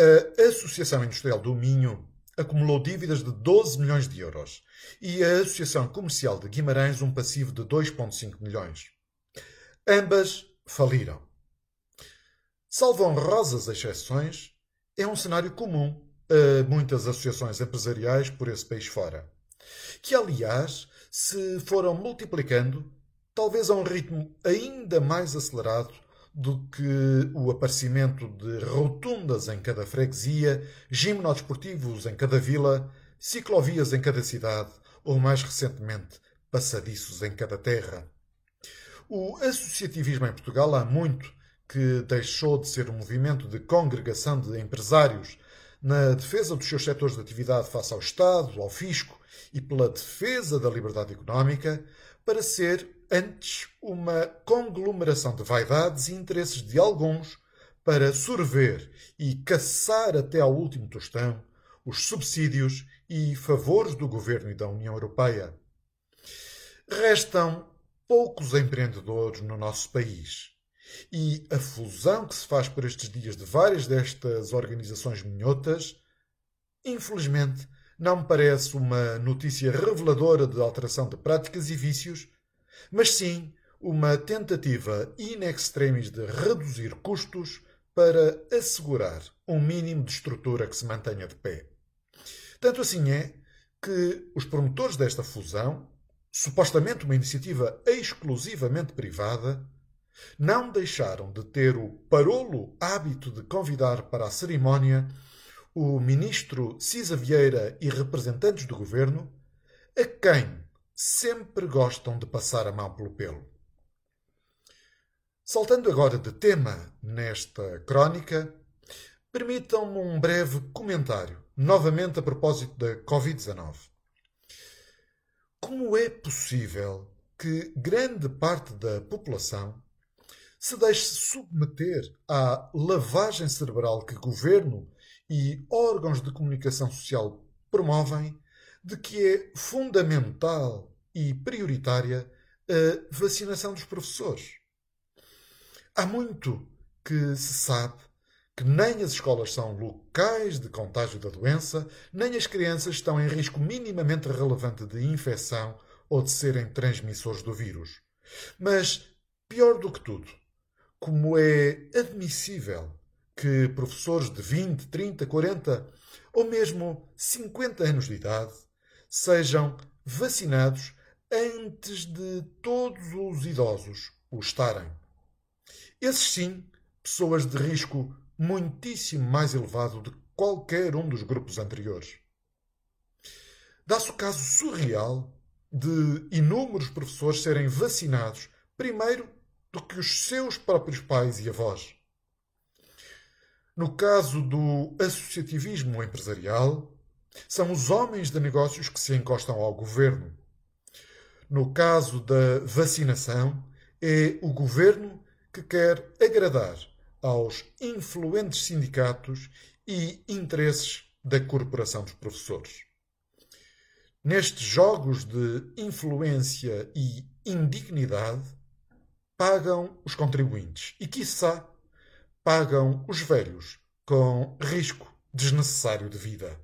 A Associação Industrial do Minho acumulou dívidas de 12 milhões de euros e a Associação Comercial de Guimarães um passivo de 2,5 milhões. Ambas faliram. Salvo honrosas exceções, é um cenário comum a muitas associações empresariais por esse país fora, que, aliás, se foram multiplicando, talvez a um ritmo ainda mais acelerado do que o aparecimento de rotundas em cada freguesia, gimnodesportivos em cada vila, ciclovias em cada cidade ou, mais recentemente, passadiços em cada terra. O associativismo em Portugal há muito que deixou de ser um movimento de congregação de empresários na defesa dos seus setores de atividade face ao Estado, ao fisco e pela defesa da liberdade económica, para ser antes uma conglomeração de vaidades e interesses de alguns para sorver e caçar até ao último tostão os subsídios e favores do governo e da União Europeia. Restam poucos empreendedores no nosso país. E a fusão que se faz por estes dias de várias destas organizações minhotas, infelizmente, não me parece uma notícia reveladora de alteração de práticas e vícios, mas sim uma tentativa in extremis de reduzir custos para assegurar um mínimo de estrutura que se mantenha de pé. Tanto assim é que os promotores desta fusão supostamente uma iniciativa exclusivamente privada, não deixaram de ter o parolo hábito de convidar para a cerimónia o ministro Cisa Vieira e representantes do governo, a quem sempre gostam de passar a mão pelo pelo. Saltando agora de tema nesta crónica, permitam-me um breve comentário, novamente a propósito da Covid-19. Como é possível que grande parte da população se deixe submeter à lavagem cerebral que governo e órgãos de comunicação social promovem de que é fundamental e prioritária a vacinação dos professores? Há muito que se sabe que nem as escolas são locais de contágio da doença, nem as crianças estão em risco minimamente relevante de infecção ou de serem transmissores do vírus. Mas, pior do que tudo, como é admissível que professores de 20, 30, 40 ou mesmo 50 anos de idade sejam vacinados antes de todos os idosos o estarem. Esses sim, pessoas de risco muitíssimo mais elevado de qualquer um dos grupos anteriores. Dá-se o caso surreal de inúmeros professores serem vacinados primeiro do que os seus próprios pais e avós. No caso do associativismo empresarial, são os homens de negócios que se encostam ao governo. No caso da vacinação, é o governo que quer agradar aos influentes sindicatos e interesses da Corporação dos Professores. Nestes jogos de influência e indignidade, pagam os contribuintes e, quiçá, pagam os velhos com risco desnecessário de vida.